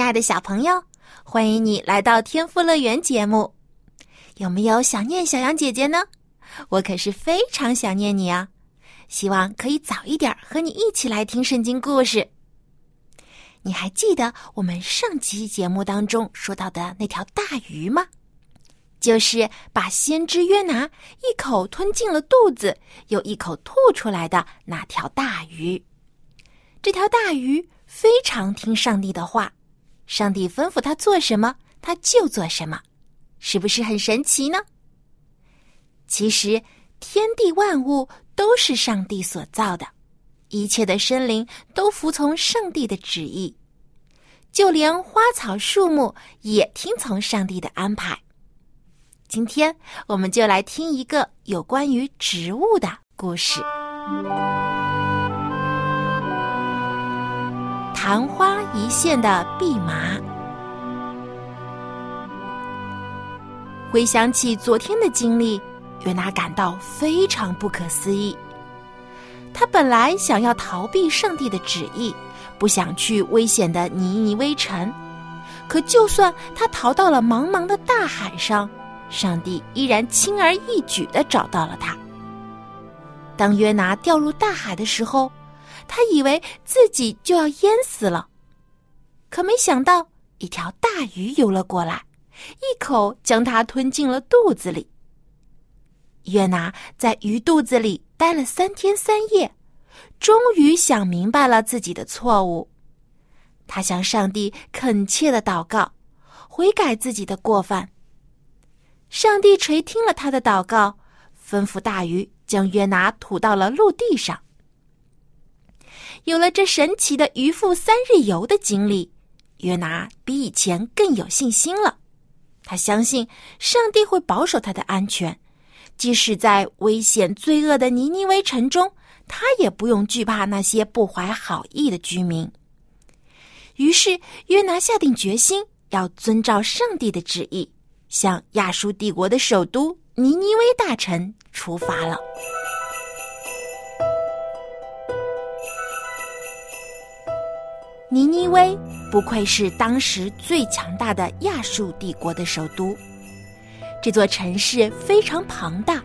亲爱的小朋友，欢迎你来到天赋乐园节目。有没有想念小羊姐姐呢？我可是非常想念你啊！希望可以早一点和你一起来听圣经故事。你还记得我们上期节目当中说到的那条大鱼吗？就是把先知约拿一口吞进了肚子，又一口吐出来的那条大鱼。这条大鱼非常听上帝的话。上帝吩咐他做什么，他就做什么，是不是很神奇呢？其实，天地万物都是上帝所造的，一切的生灵都服从上帝的旨意，就连花草树木也听从上帝的安排。今天，我们就来听一个有关于植物的故事。昙花一现的蓖麻。回想起昨天的经历，约拿感到非常不可思议。他本来想要逃避上帝的旨意，不想去危险的尼尼微城，可就算他逃到了茫茫的大海上，上帝依然轻而易举的找到了他。当约拿掉入大海的时候。他以为自己就要淹死了，可没想到一条大鱼游了过来，一口将他吞进了肚子里。约拿在鱼肚子里待了三天三夜，终于想明白了自己的错误。他向上帝恳切的祷告，悔改自己的过犯。上帝垂听了他的祷告，吩咐大鱼将约拿吐到了陆地上。有了这神奇的渔夫三日游的经历，约拿比以前更有信心了。他相信上帝会保守他的安全，即使在危险罪恶的尼尼微城中，他也不用惧怕那些不怀好意的居民。于是，约拿下定决心要遵照上帝的旨意，向亚述帝国的首都尼尼微大臣出发了。尼尼微不愧是当时最强大的亚述帝国的首都，这座城市非常庞大，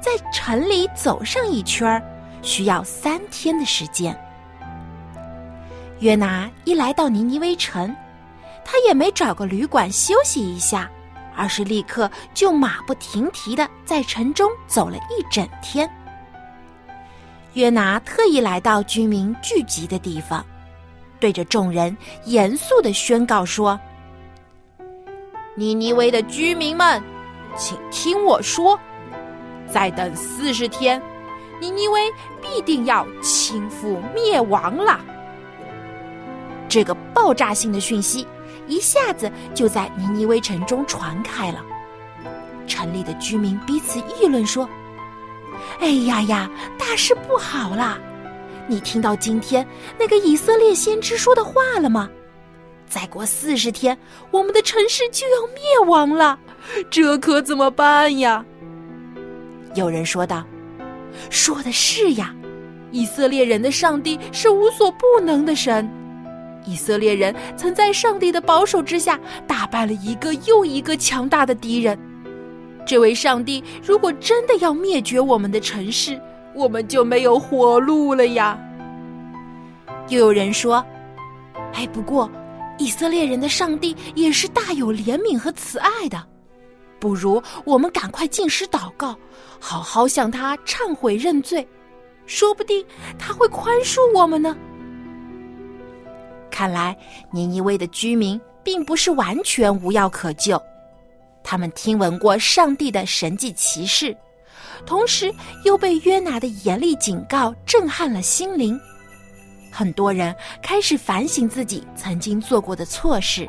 在城里走上一圈需要三天的时间。约拿一来到尼尼微城，他也没找个旅馆休息一下，而是立刻就马不停蹄的在城中走了一整天。约拿特意来到居民聚集的地方。对着众人严肃的宣告说：“尼尼微的居民们，请听我说，再等四十天，尼尼微必定要倾覆灭亡了。”这个爆炸性的讯息一下子就在尼尼微城中传开了，城里的居民彼此议论说：“哎呀呀，大事不好了！”你听到今天那个以色列先知说的话了吗？再过四十天，我们的城市就要灭亡了，这可怎么办呀？有人说道：“说的是呀，以色列人的上帝是无所不能的神，以色列人曾在上帝的保守之下打败了一个又一个强大的敌人。这位上帝如果真的要灭绝我们的城市，我们就没有活路了呀！又有人说：“哎，不过以色列人的上帝也是大有怜悯和慈爱的，不如我们赶快进食祷告，好好向他忏悔认罪，说不定他会宽恕我们呢。”看来尼尼微的居民并不是完全无药可救，他们听闻过上帝的神迹奇事。同时，又被约拿的严厉警告震撼了心灵，很多人开始反省自己曾经做过的错事，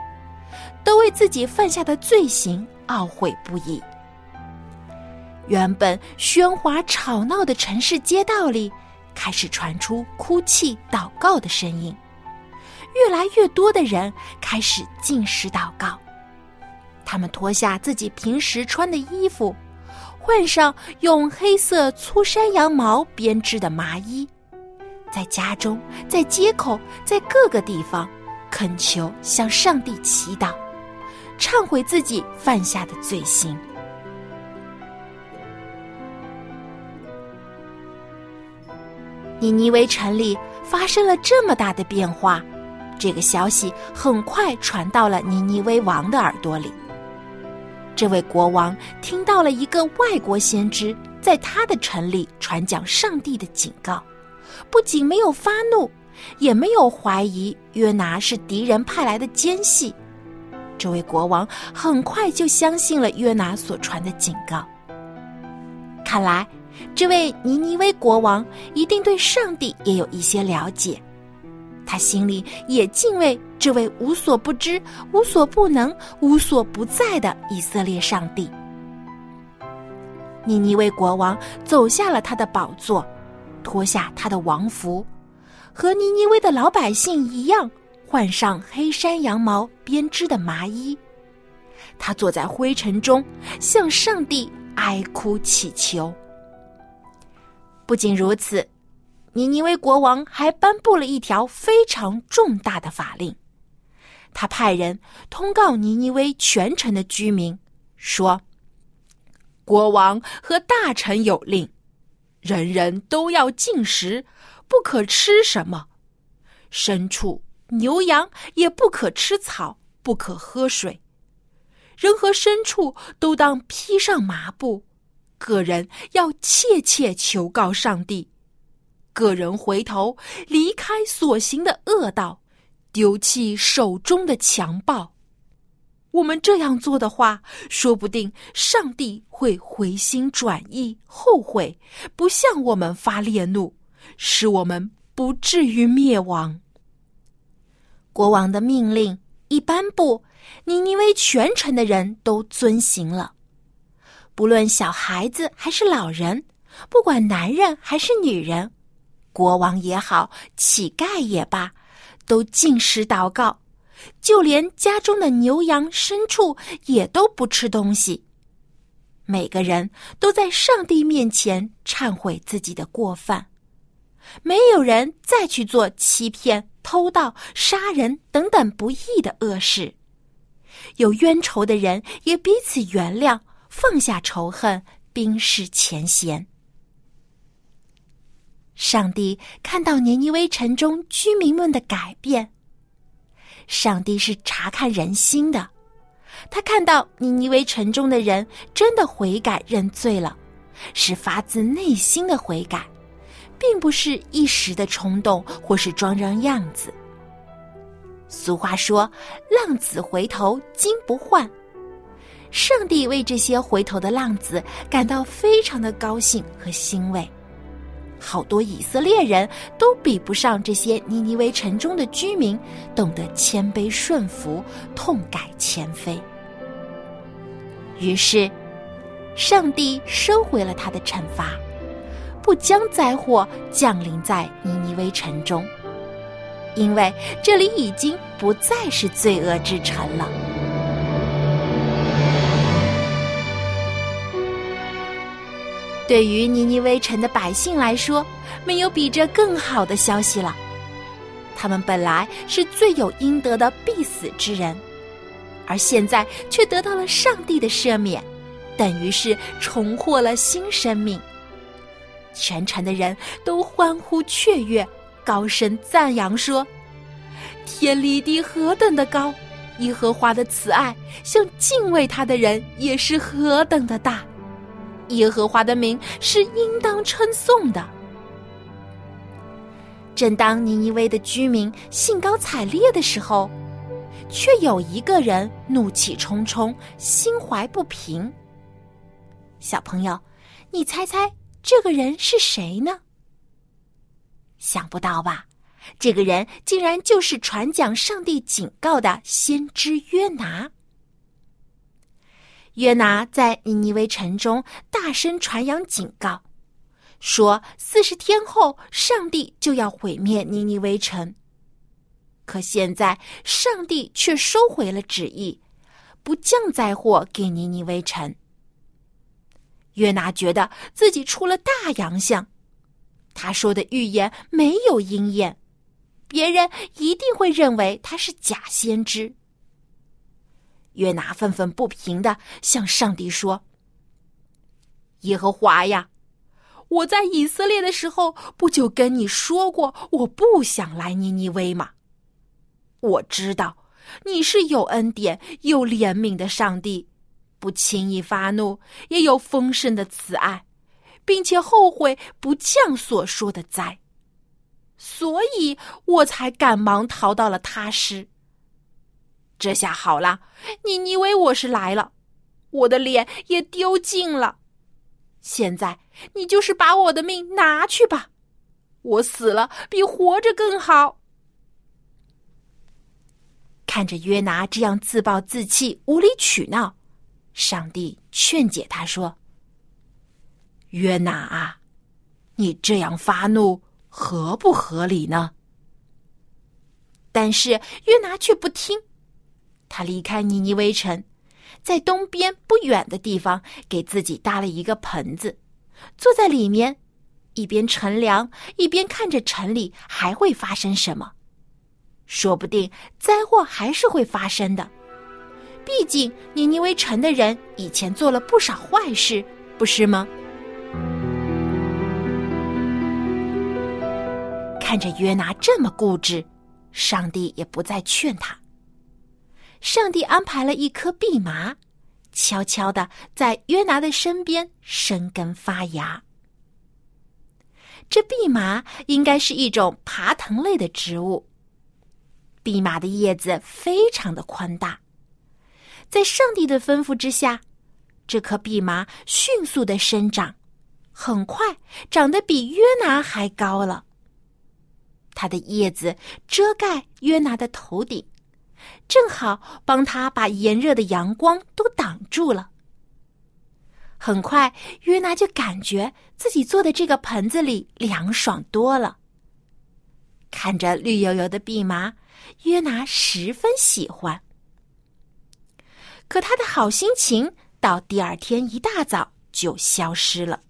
都为自己犯下的罪行懊悔不已。原本喧哗吵闹的城市街道里，开始传出哭泣、祷告的声音。越来越多的人开始进食祷告，他们脱下自己平时穿的衣服，换上用黑色粗山羊毛编织的麻衣，在家中、在街口、在各个地方，恳求向上帝祈祷，忏悔自己犯下的罪行。尼尼微城里发生了这么大的变化。这个消息很快传到了尼尼微王的耳朵里。这位国王听到了一个外国先知在他的城里传讲上帝的警告，不仅没有发怒，也没有怀疑约拿是敌人派来的奸细。这位国王很快就相信了约拿所传的警告。看来，这位尼尼微国王一定对上帝也有一些了解。他心里也敬畏这位无所不知、无所不能、无所不在的以色列上帝。尼尼微国王走下了他的宝座，脱下他的王服，和尼尼微的老百姓一样，换上黑山羊毛编织的麻衣。他坐在灰尘中，向上帝哀哭祈求。不仅如此。尼尼微国王还颁布了一条非常重大的法令，他派人通告尼尼微全城的居民，说：“国王和大臣有令，人人都要禁食，不可吃什么；牲畜、牛羊也不可吃草，不可喝水。人和牲畜都当披上麻布，个人要切切求告上帝。”个人回头离开所行的恶道，丢弃手中的强暴。我们这样做的话，说不定上帝会回心转意，后悔，不向我们发烈怒，使我们不至于灭亡。国王的命令一颁布，尼尼微全城的人都遵行了，不论小孩子还是老人，不管男人还是女人。国王也好，乞丐也罢，都进食祷告，就连家中的牛羊牲畜也都不吃东西。每个人都在上帝面前忏悔自己的过犯，没有人再去做欺骗、偷盗、杀人等等不义的恶事。有冤仇的人也彼此原谅，放下仇恨，冰释前嫌。上帝看到尼尼微城中居民们的改变。上帝是查看人心的，他看到尼尼微城中的人真的悔改认罪了，是发自内心的悔改，并不是一时的冲动或是装装样子。俗话说：“浪子回头金不换。”上帝为这些回头的浪子感到非常的高兴和欣慰。好多以色列人都比不上这些尼尼微城中的居民，懂得谦卑顺服、痛改前非。于是，上帝收回了他的惩罚，不将灾祸降临在尼尼微城中，因为这里已经不再是罪恶之城了。对于尼尼微城的百姓来说，没有比这更好的消息了。他们本来是罪有应得的必死之人，而现在却得到了上帝的赦免，等于是重获了新生命。全城的人都欢呼雀跃，高声赞扬说：“天离地何等的高！耶和华的慈爱向敬畏他的人也是何等的大！”耶和华的名是应当称颂的。正当尼尼微的居民兴高采烈的时候，却有一个人怒气冲冲，心怀不平。小朋友，你猜猜这个人是谁呢？想不到吧？这个人竟然就是传讲上帝警告的先知约拿。约拿在尼尼微城中大声传扬警告，说四十天后上帝就要毁灭尼尼微城。可现在上帝却收回了旨意，不降灾祸给尼尼微城。约拿觉得自己出了大洋相，他说的预言没有应验，别人一定会认为他是假先知。约拿愤愤不平的向上帝说：“耶和华呀，我在以色列的时候，不就跟你说过我不想来尼尼微吗？我知道你是有恩典、有怜悯的上帝，不轻易发怒，也有丰盛的慈爱，并且后悔不降所说的灾，所以我才赶忙逃到了他施。”这下好了，你以为我是来了，我的脸也丢尽了。现在你就是把我的命拿去吧，我死了比活着更好。看着约拿这样自暴自弃、无理取闹，上帝劝解他说：“约拿啊，你这样发怒合不合理呢？”但是约拿却不听。他离开尼尼微城，在东边不远的地方给自己搭了一个棚子，坐在里面，一边乘凉，一边看着城里还会发生什么。说不定灾祸还是会发生的，毕竟尼尼微城的人以前做了不少坏事，不是吗？看着约拿这么固执，上帝也不再劝他。上帝安排了一棵蓖麻，悄悄的在约拿的身边生根发芽。这蓖麻应该是一种爬藤类的植物。蓖麻的叶子非常的宽大，在上帝的吩咐之下，这棵蓖麻迅速的生长，很快长得比约拿还高了。它的叶子遮盖约拿的头顶。正好帮他把炎热的阳光都挡住了。很快，约拿就感觉自己坐的这个盆子里凉爽多了。看着绿油油的蓖麻，约拿十分喜欢。可他的好心情到第二天一大早就消失了。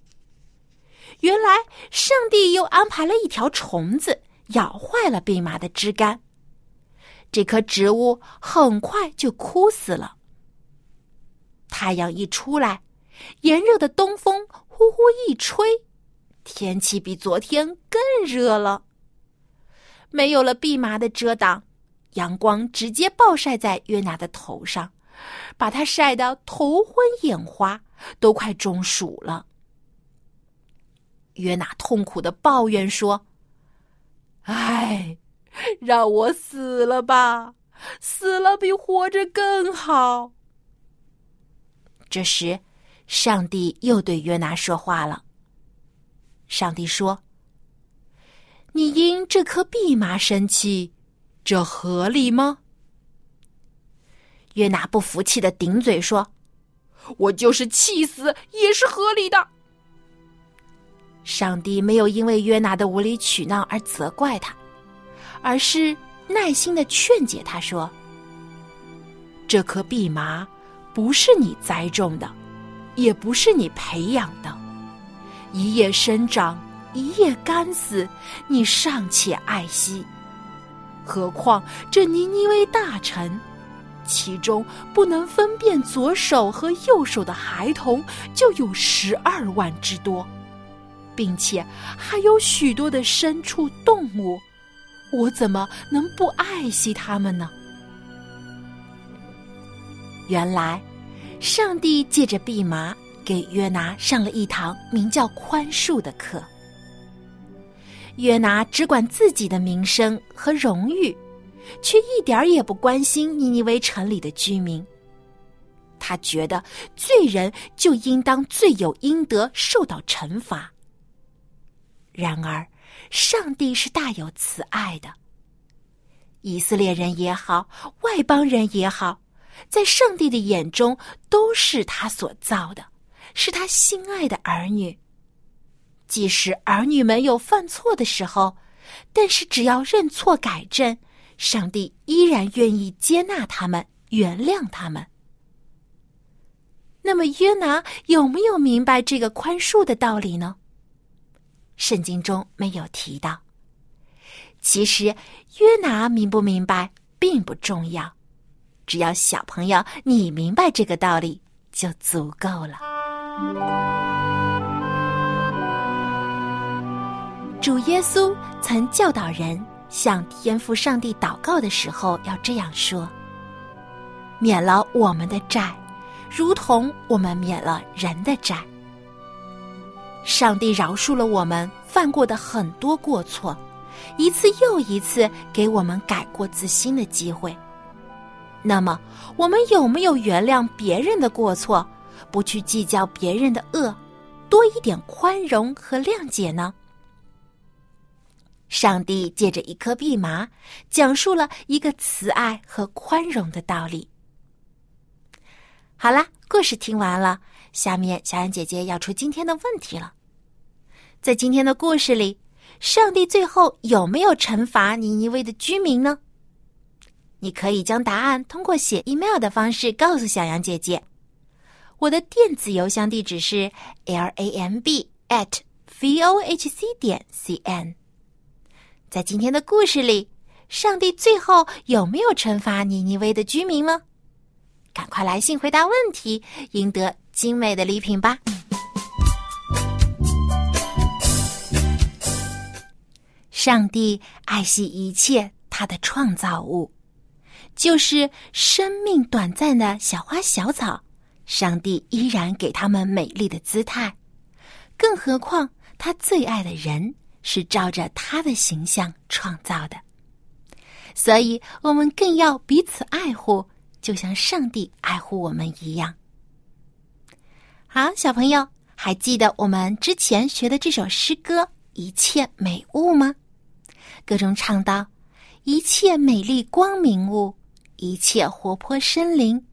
原来，上帝又安排了一条虫子咬坏了蓖麻的枝干。这棵植物很快就枯死了。太阳一出来，炎热的东风呼呼一吹，天气比昨天更热了。没有了蓖麻的遮挡，阳光直接暴晒在约拿的头上，把他晒得头昏眼花，都快中暑了。约拿痛苦的抱怨说：“唉。”让我死了吧，死了比活着更好。这时，上帝又对约拿说话了。上帝说：“你因这颗蓖麻生气，这合理吗？”约拿不服气的顶嘴说：“我就是气死也是合理的。”上帝没有因为约拿的无理取闹而责怪他。而是耐心的劝解他说：“这棵蓖麻不是你栽种的，也不是你培养的，一夜生长，一夜干死，你尚且爱惜。何况这尼尼微大臣，其中不能分辨左手和右手的孩童就有十二万之多，并且还有许多的牲畜动物。”我怎么能不爱惜他们呢？原来，上帝借着蓖麻给约拿上了一堂名叫宽恕的课。约拿只管自己的名声和荣誉，却一点也不关心尼尼微城里的居民。他觉得罪人就应当罪有应得，受到惩罚。然而，上帝是大有慈爱的。以色列人也好，外邦人也好，在上帝的眼中都是他所造的，是他心爱的儿女。即使儿女们有犯错的时候，但是只要认错改正，上帝依然愿意接纳他们，原谅他们。那么约拿有没有明白这个宽恕的道理呢？圣经中没有提到。其实约拿明不明白并不重要，只要小朋友你明白这个道理就足够了。主耶稣曾教导人向天父上帝祷告的时候要这样说：“免了我们的债，如同我们免了人的债。”上帝饶恕了我们犯过的很多过错，一次又一次给我们改过自新的机会。那么，我们有没有原谅别人的过错，不去计较别人的恶，多一点宽容和谅解呢？上帝借着一颗蓖麻，讲述了一个慈爱和宽容的道理。好啦，故事听完了，下面小安姐姐要出今天的问题了。在今天的故事里，上帝最后有没有惩罚尼尼微的居民呢？你可以将答案通过写 email 的方式告诉小羊姐姐。我的电子邮箱地址是 l a m b at v o h c 点 c n。在今天的故事里，上帝最后有没有惩罚尼尼微的居民呢？赶快来信回答问题，赢得精美的礼品吧！上帝爱惜一切他的创造物，就是生命短暂的小花小草，上帝依然给他们美丽的姿态。更何况他最爱的人是照着他的形象创造的，所以我们更要彼此爱护，就像上帝爱护我们一样。好，小朋友，还记得我们之前学的这首诗歌《一切美物》吗？歌中唱道：“一切美丽光明物，一切活泼生灵，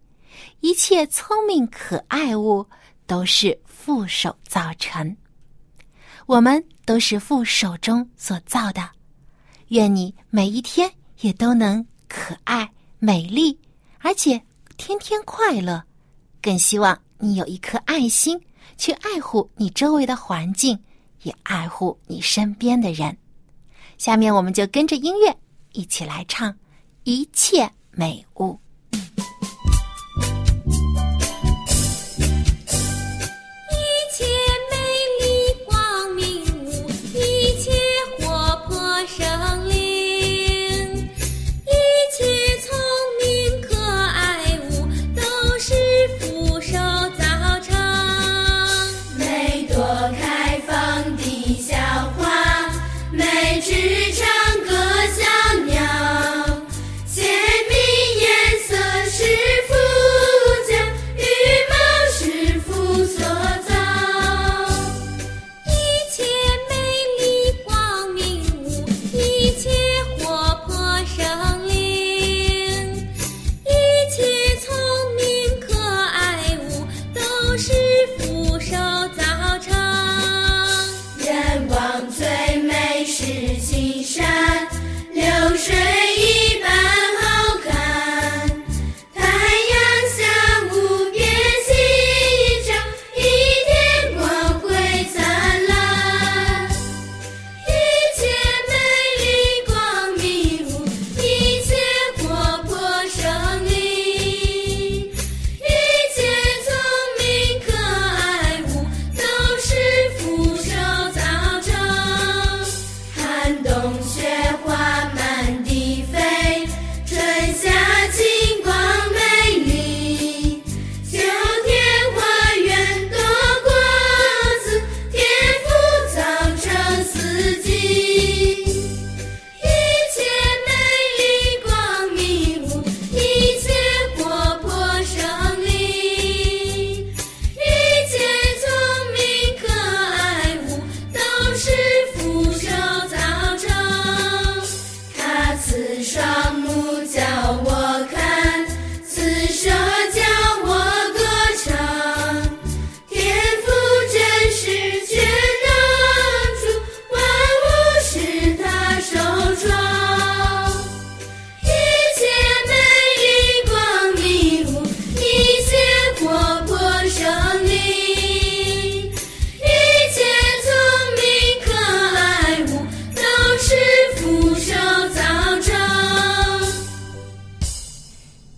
一切聪明可爱物，都是父手造成。我们都是父手中所造的。愿你每一天也都能可爱、美丽，而且天天快乐。更希望你有一颗爱心，去爱护你周围的环境，也爱护你身边的人。”下面我们就跟着音乐一起来唱《一切美物》。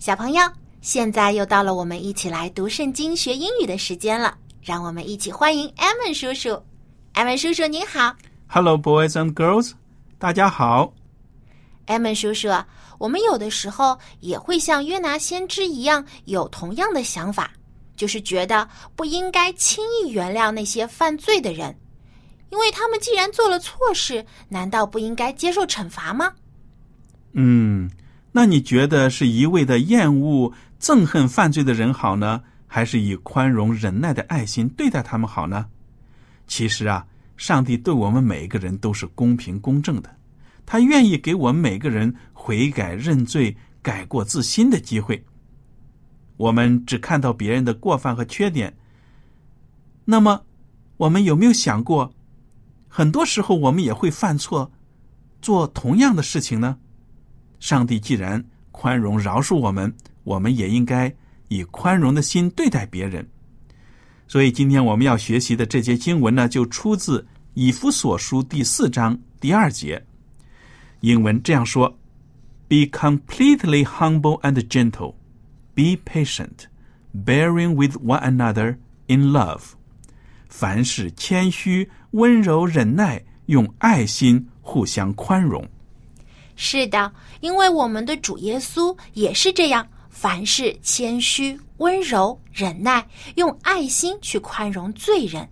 小朋友，现在又到了我们一起来读圣经、学英语的时间了。让我们一起欢迎艾文叔叔。艾文叔叔您好，Hello boys and girls，大家好。艾文叔叔，我们有的时候也会像约拿先知一样，有同样的想法，就是觉得不应该轻易原谅那些犯罪的人，因为他们既然做了错事，难道不应该接受惩罚吗？嗯，那你觉得是一味的厌恶、憎恨犯罪的人好呢，还是以宽容、忍耐的爱心对待他们好呢？其实啊，上帝对我们每一个人都是公平公正的，他愿意给我们每个人悔改、认罪、改过自新的机会。我们只看到别人的过犯和缺点，那么我们有没有想过，很多时候我们也会犯错，做同样的事情呢？上帝既然宽容饶恕我们，我们也应该以宽容的心对待别人。所以，今天我们要学习的这节经文呢，就出自以弗所书第四章第二节。英文这样说：“Be completely humble and gentle, be patient, bearing with one another in love。”凡事谦虚、温柔、忍耐，用爱心互相宽容。是的，因为我们的主耶稣也是这样，凡事谦虚、温柔、忍耐，用爱心去宽容罪人。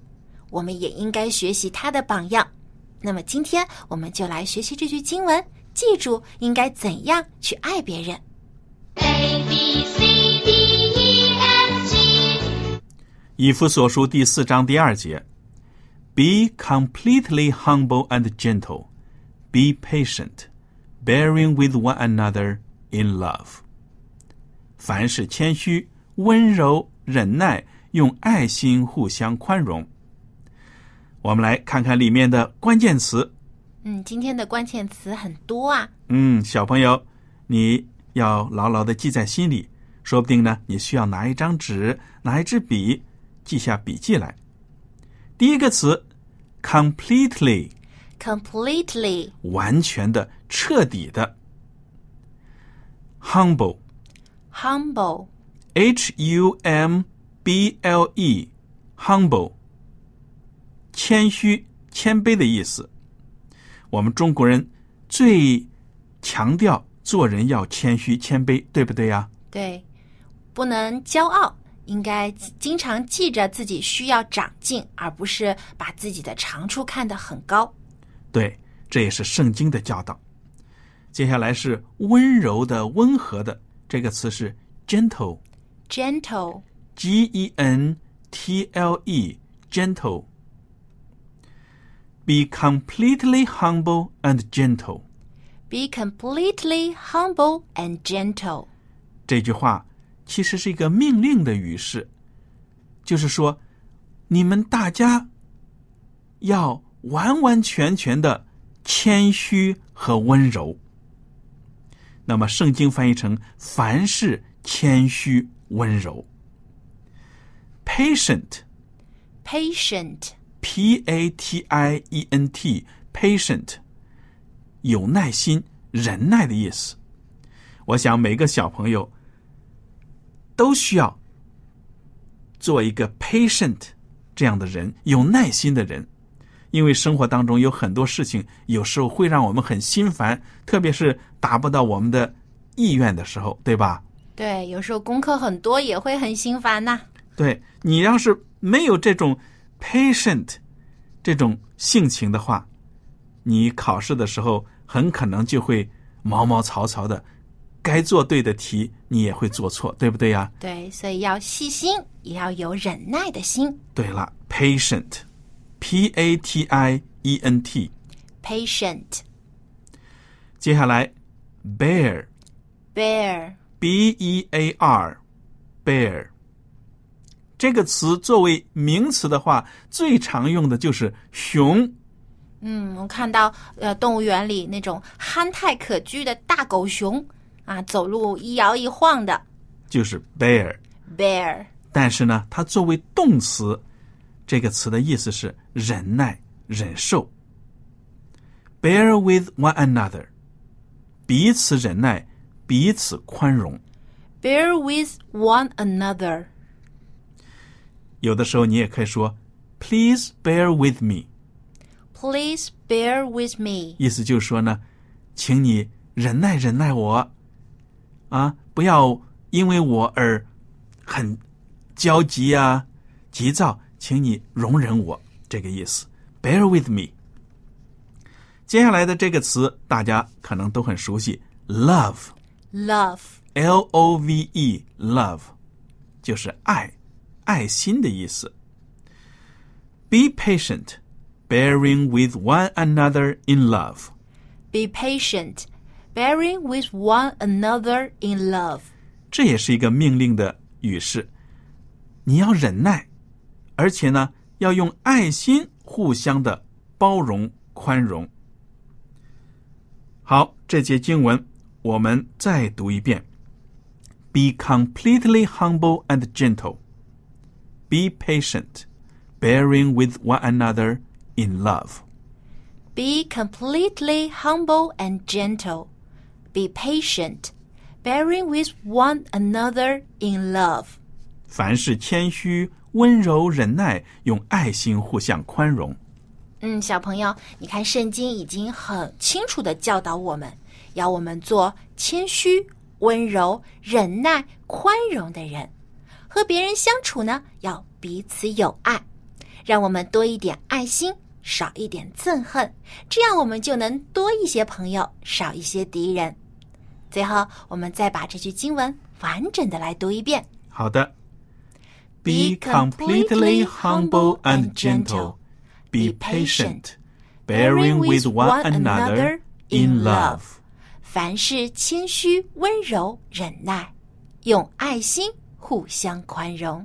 我们也应该学习他的榜样。那么，今天我们就来学习这句经文，记住应该怎样去爱别人。A B C D E F G，以弗所书第四章第二节：“Be completely humble and gentle, be patient.” Bearing with one another in love，凡事谦虚、温柔、忍耐，用爱心互相宽容。我们来看看里面的关键词。嗯，今天的关键词很多啊。嗯，小朋友，你要牢牢的记在心里，说不定呢，你需要拿一张纸，拿一支笔，记下笔记来。第一个词，completely。Completely 完全的、彻底的。humble humble h u m b l e humble 谦虚、谦卑的意思。我们中国人最强调做人要谦虚、谦卑，对不对呀？对，不能骄傲，应该经常记着自己需要长进，而不是把自己的长处看得很高。对，这也是圣经的教导。接下来是温柔的、温和的，这个词是 gentle。Gentle G E N T L E gentle. Be completely humble and gentle. be completely humble and gentle。这句话其实是一个命令的语式，就是说，你们大家要完完全全的谦虚和温柔。那么，圣经翻译成“凡事谦虚温柔”。patient Patient P A T I E N T patient 有耐心、忍耐的意思。我想每个小朋友都需要做一个 patient 这样的人，有耐心的人，因为生活当中有很多事情，有时候会让我们很心烦，特别是达不到我们的意愿的时候，对吧？对，有时候功课很多也会很心烦呐、对你要是没有这种 patient 这种性情的话，你考试的时候很可能就会毛毛草草的，该做对的题你也会做错，对不对呀？对，所以要细心，也要有忍耐的心。对了，patient，p a t i e n t，Patient 接下来 bear，b bear e a r，bear。这个词作为名词的话，最常用的就是熊。嗯，我看到呃动物园里那种憨态可掬的大狗熊啊，走路一摇一晃的就是 bear。bear。但是呢，它作为动词，这个词的意思是忍耐、忍受。Bear with one another，彼此忍耐，彼此宽容。bear with one another. 有的时候你也可以说 Please bear with me，Please bear with me. 意思就是说呢，请你忍耐忍耐我，啊，不要因为我而很焦急啊、急躁，请你容忍我，这个意思。Bear with me。接下来的这个词大家可能都很熟悉，love。 Love. L O V E，love，就是爱、爱心的意思。Be patient, bearing with one another in love。 Be patient, bearing with one another in love. 这也是一个命令的语式。你要忍耐， 而且呢，要用爱心互相的包容、宽容。好，这节经文我们再读一遍。Be completely humble and gentle. Be patient, bearing with one another in love. Be completely humble and gentle. Be patient, bearing with one another in love. 凡事谦虚、温柔、忍耐，用爱心互相宽容。嗯，小朋友，你看圣经已经很清楚的教导我们，要我们做谦虚、温柔、忍耐、宽容的人。和别人相处呢，要彼此有爱，让我们多一点爱心，少一点憎恨，这样我们就能多一些朋友，少一些敌人。最后，我们再把这句经文完整的来读一遍。好的。Be completely humble and gentle. Be patient, bearing with one another in love. 凡事谦虚、温柔、忍耐，用爱心互相宽容。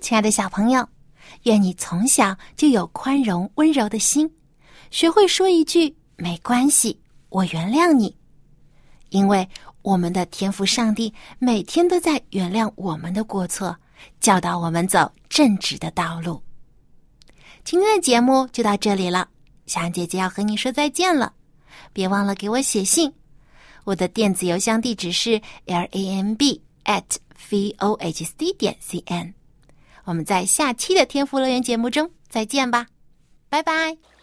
亲爱的小朋友，愿你从小就有宽容、温柔的心，学会说一句“没关系，我原谅你”，因为我们的天父上帝每天都在原谅我们的过错，教导我们走正直的道路。今天的节目就到这里了，小安姐姐要和你说再见了，别忘了给我写信，我的电子邮箱地址是 l a m b at v o h c 点 c n。我们在下期的天赋乐园节目中再见吧，拜拜。